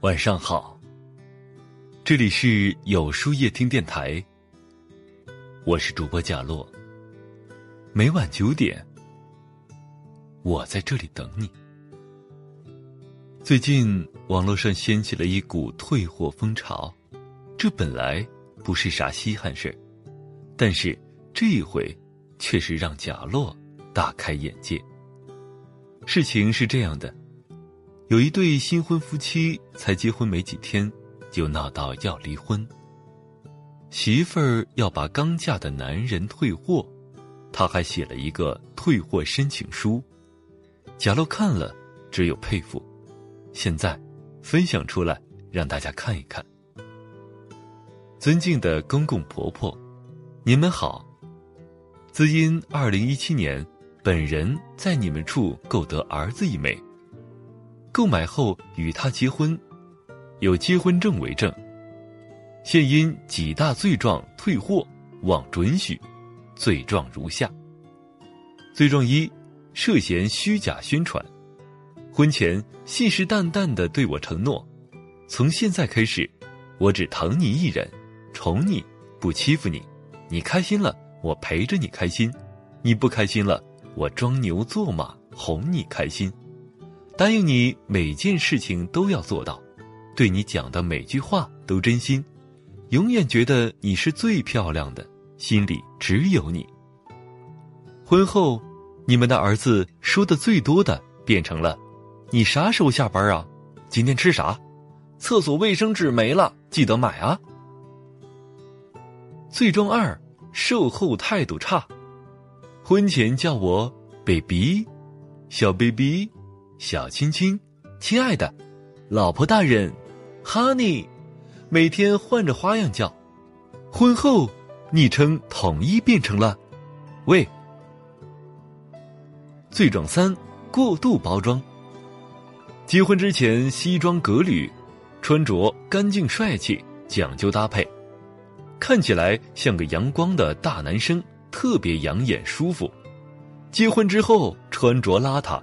晚上好，这里是有书夜听电台，我是主播贾洛。每晚九点，我在这里等你。最近网络上掀起了一股退货风潮，这本来不是啥稀罕事但是这一回却是让贾洛大开眼界。事情是这样的。有一对新婚夫妻才结婚没几天，就闹到要离婚。媳妇儿要把刚嫁的男人退货，他还写了一个退货申请书。贾洛看了，只有佩服。现在，分享出来让大家看一看。尊敬的公公婆婆，你们好。自因二零一七年，本人在你们处购得儿子一枚。购买后与他结婚，有结婚证为证。现因几大罪状退货，望准许。罪状如下：罪状一，涉嫌虚假宣传。婚前信誓旦旦的对我承诺，从现在开始，我只疼你一人，宠你，不欺负你。你开心了，我陪着你开心；你不开心了，我装牛做马哄你开心。答应你每件事情都要做到，对你讲的每句话都真心，永远觉得你是最漂亮的，心里只有你。婚后，你们的儿子说的最多的变成了：“你啥时候下班啊？今天吃啥？厕所卫生纸没了，记得买啊。”最终二，售后态度差，婚前叫我 baby，小 baby。小亲亲，亲爱的，老婆大人，Honey，每天换着花样叫。婚后，昵称统一变成了“喂”。罪状三：过度包装。结婚之前西装革履，穿着干净帅气，讲究搭配，看起来像个阳光的大男生，特别养眼舒服。结婚之后穿着邋遢。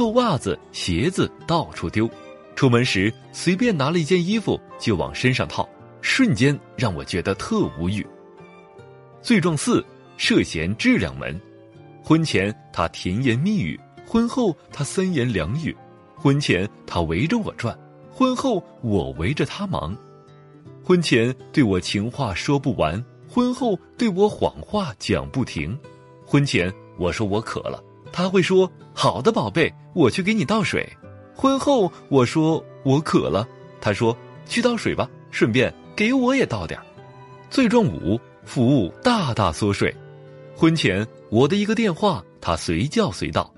臭袜子、鞋子到处丢，出门时随便拿了一件衣服就往身上套，瞬间让我觉得特无语。罪状四：涉嫌质量门。婚前他甜言蜜语，婚后他三言两语。婚前他围着我转，婚后我围着他忙。婚前对我情话说不完，婚后对我谎话讲不停。婚前我说我渴了。他会说：“好的，宝贝，我去给你倒水。”婚后我说：“我渴了。”他说：“去倒水吧，顺便给我也倒点儿罪状五：服务大大缩水。婚前我的一个电话，他随叫随到，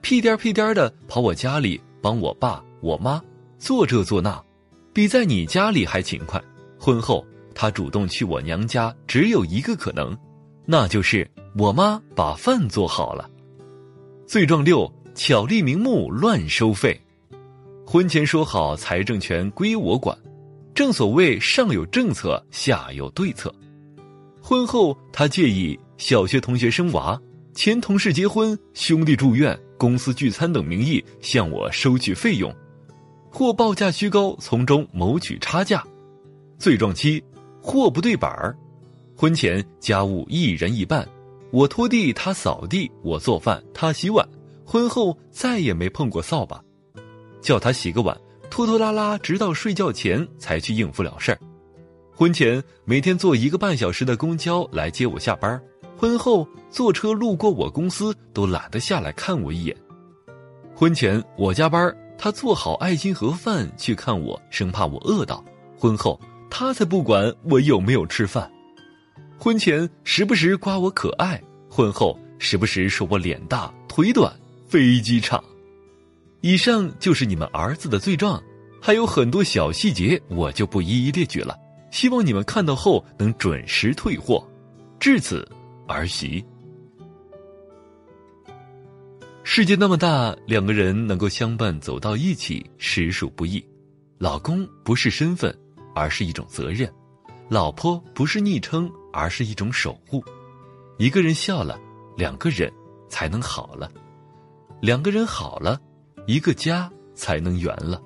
屁颠屁颠的跑我家里帮我爸我妈做这做那，比在你家里还勤快。婚后他主动去我娘家，只有一个可能，那就是我妈把饭做好了。罪状六：巧立名目乱收费。婚前说好财政权归我管，正所谓上有政策，下有对策。婚后他借以小学同学生娃、前同事结婚、兄弟住院、公司聚餐等名义向我收取费用，或报价虚高，从中谋取差价。罪状七：货不对板儿。婚前家务一人一半。我拖地，他扫地；我做饭，他洗碗。婚后再也没碰过扫把，叫他洗个碗，拖拖拉拉，直到睡觉前才去应付了事儿。婚前每天坐一个半小时的公交来接我下班，婚后坐车路过我公司都懒得下来看我一眼。婚前我加班，他做好爱心盒饭去看我，生怕我饿到；婚后他才不管我有没有吃饭。婚前时不时夸我可爱，婚后时不时说我脸大腿短，飞机场。以上就是你们儿子的罪状，还有很多小细节，我就不一一列举了。希望你们看到后能准时退货。至此，儿媳。世界那么大，两个人能够相伴走到一起，实属不易。老公不是身份，而是一种责任；老婆不是昵称。而是一种守护，一个人笑了，两个人才能好了；两个人好了，一个家才能圆了。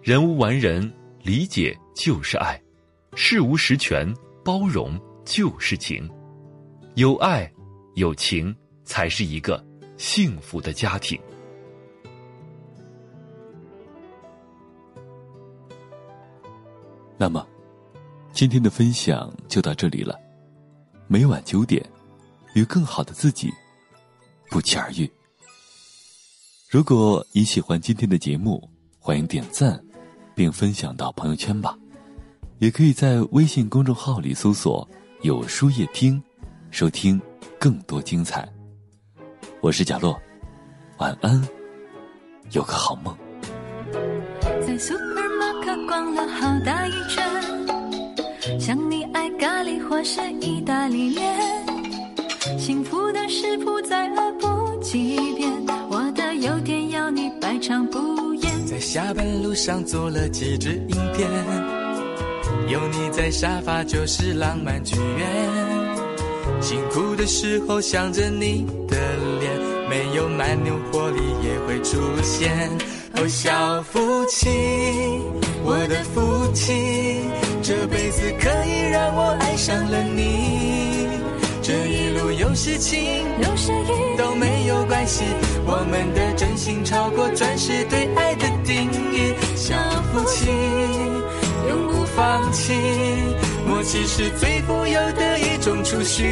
人无完人，理解就是爱；事无十全，包容就是情。有爱有情，才是一个幸福的家庭。那么，今天的分享就到这里了。每晚九点，与更好的自己不期而遇。如果你喜欢今天的节目，欢迎点赞，并分享到朋友圈吧。也可以在微信公众号里搜索“有书夜听”，收听更多精彩。我是贾洛，晚安，有个好梦。在 supermarket 逛了好大一圈，想你爱咖喱或是意大利面，幸福的食谱再恶补几下班路上做了几支影片，有你在沙发就是浪漫剧院，辛苦的时候想着你的脸，没有蛮牛活力也会出现。哦，小夫妻，我的夫妻，这辈子可以让我爱上了你。这一路有事情，有时雨都没有关系，我们的真心超过钻石对爱的定义。小夫妻，永不放弃，默契是最富有的一种储蓄。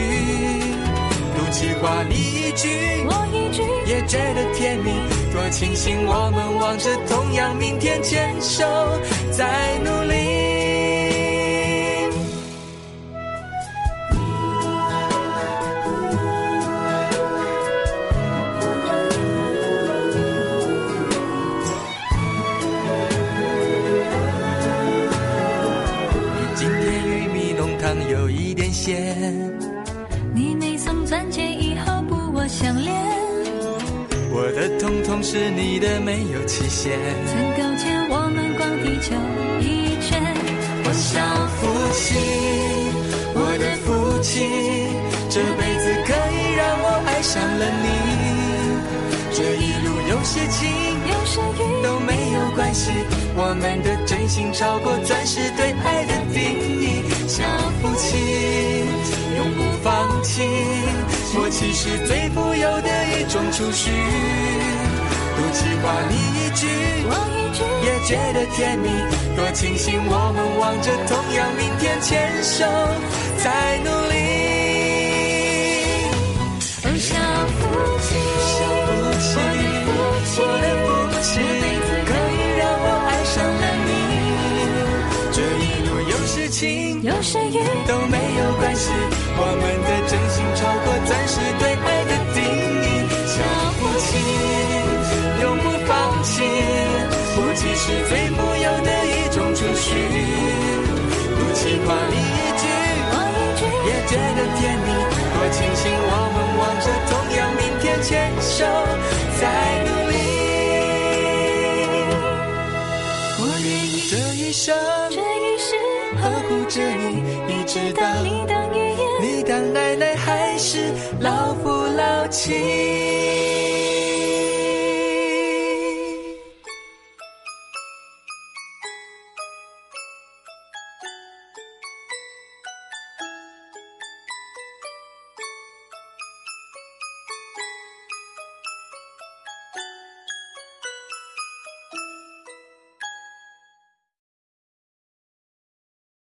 赌气话你一句，我一句，也觉得甜蜜，多庆幸我们望着同样明天，牵手在努力。浓汤有一点咸。你没送钻戒以后不我相恋，我的通通是你的，没有期限。曾勾牵我们逛地球一圈。我小夫妻，我的夫妻，这辈子可以让我爱上了你。这一路有些情，有些雨都没有关系，我们的真心超过钻石对爱的定义。小夫妻，永不放弃，默契是最富有的一种储蓄。多奇怪你一句，我一句，也觉得甜蜜，多庆幸我们望着同样明天，牵手在努力。有时雨都没有关系，我们的真心超过钻石对爱的定义。小不弃，永不放弃，不弃是最富有的一种储蓄。不气话你一句，我一句，也觉得甜蜜，多庆幸我们望着同样明天，牵手在努力。我愿意这一生呵护着你，一直到你当爷爷。你当奶奶还是老夫老妻。